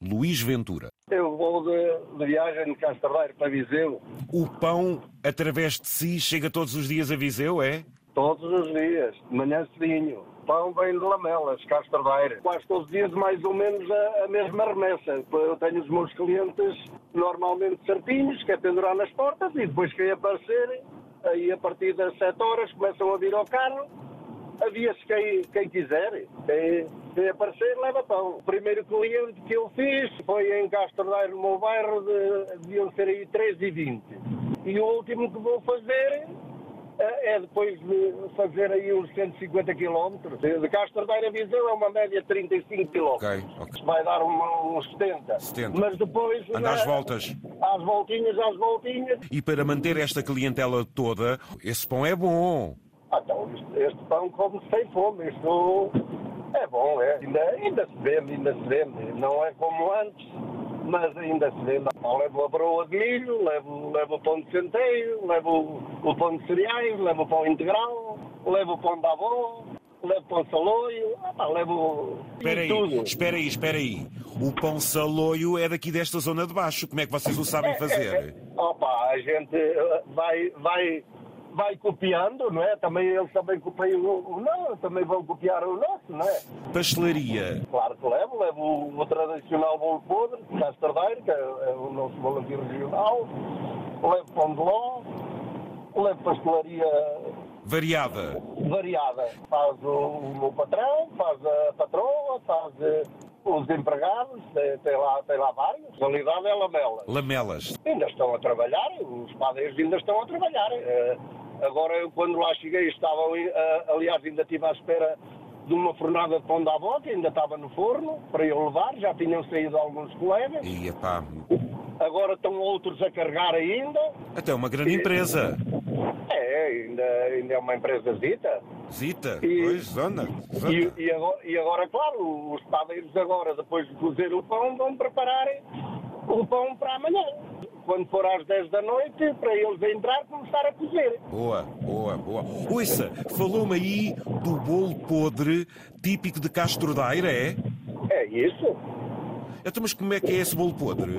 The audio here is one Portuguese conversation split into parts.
Luís Ventura. Eu vou de, de viagem de Castardeiro para Viseu. O pão, através de si, chega todos os dias a Viseu, é? Todos os dias, de manhã cedinho. Pão vem de Lamelas, Castardeiro. Quase todos os dias mais ou menos a, a mesma remessa. Eu tenho os meus clientes normalmente certinhos, que é pendurar nas portas e depois quem aparecer, aí a partir das 7 horas começam a vir ao carro havia-se quem, quem quiser. Quem, quem aparecer, leva pão. O primeiro cliente que eu fiz foi em Castordeiro, no meu bairro, de, deviam ser aí 13,20. E o último que vou fazer é, é depois de fazer aí uns 150 km. De Castordeiro a Viseu é uma média de 35 km. Ok, ok. Vai dar uns 70. 70. Mas depois... Anda às né, voltas. Às voltinhas, às voltinhas. E para manter esta clientela toda, esse pão é bom. Ah, então, este, este pão come sem fome. Isto é bom, é. Ainda, ainda se vende, ainda se vende. Não é como antes, mas ainda se vende. Ah, levo a broa de milho, levo, levo o pão de centeio, levo o, pão de cereais, levo o pão integral, levo o pão da avó, levo pão saloio, ah, pá, levo Espera aí, tudo. espera aí, espera aí. O pão saloio é daqui desta zona de baixo. Como é que vocês o sabem fazer? Opa, a gente eh, vai, vai, vai copiando, não é? Também eles também copiam o o nosso, também vão copiar o nosso, não é? Pastelaria. Claro que levo, levo o, o tradicional bolo podre, de Castardeiro, que é, é o nosso bolo aqui regional, levo pão de ló, levo pastelaria Variada. variada. Faz o, meu patrão, faz a patroa, faz eh, os empregados, tem, tem lá, tem lá vários. A realidade é lamela. Lamelas. Ainda estão a trabalhar, os padeiros ainda estão a trabalhar. Agora, eu quando lá cheguei, estava, ali, eh, aliás, ainda estive à espera de uma fornada de pão da avó, que ainda estava no forno, para eu levar, já tinham saído alguns colegas. E epá, Agora estão outros a carregar ainda. até uma grande empresa. É, ainda, ainda é uma empresa dita. Zita, E- pois, zona. E, zona. e agora, e agora, claro, os padeiros agora, depois de cozer o pão, vão preparar o pão para amanhã. Quando for às 10 da noite, para eles entrar, começar a cozer. Boa, boa, boa. Ouça, falou-me aí do bolo podre típico de Castro Daire, é? É isso. Então, mas como é que é esse bolo podre?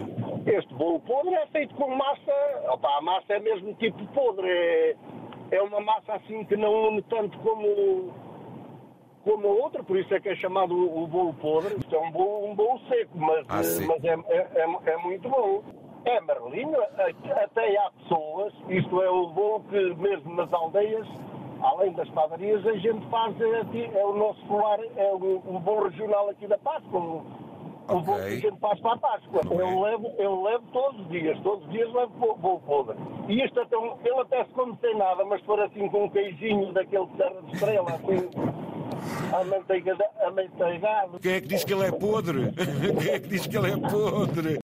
Este bolo podre é feito com massa. Opa, a massa é mesmo tipo podre. É, é uma massa assim que não une tanto como, como a outra, por isso é que é chamado o, bolo podre. Isto é um bolo, um bolo seco, mas, Ah, mas é, é, é- é muito bom. É marlinho, a- até há pessoas, isto é o bolo que mesmo nas aldeias, além das padarias, a gente faz, é, aqui- é o nosso colar, é o, o bolo regional aqui da Páscoa, o, o bolo que a gente faz para a Páscoa. É? Eu levo, eu levo todos os dias, todos os dias levo bo- bolo podre. E este até, um- ele até se come sem nada, mas se for assim com um queijinho daquele Serra de Estrela, assim, amanteigado. Quem é que diz que ele é podre? Quem é que diz que ele é podre?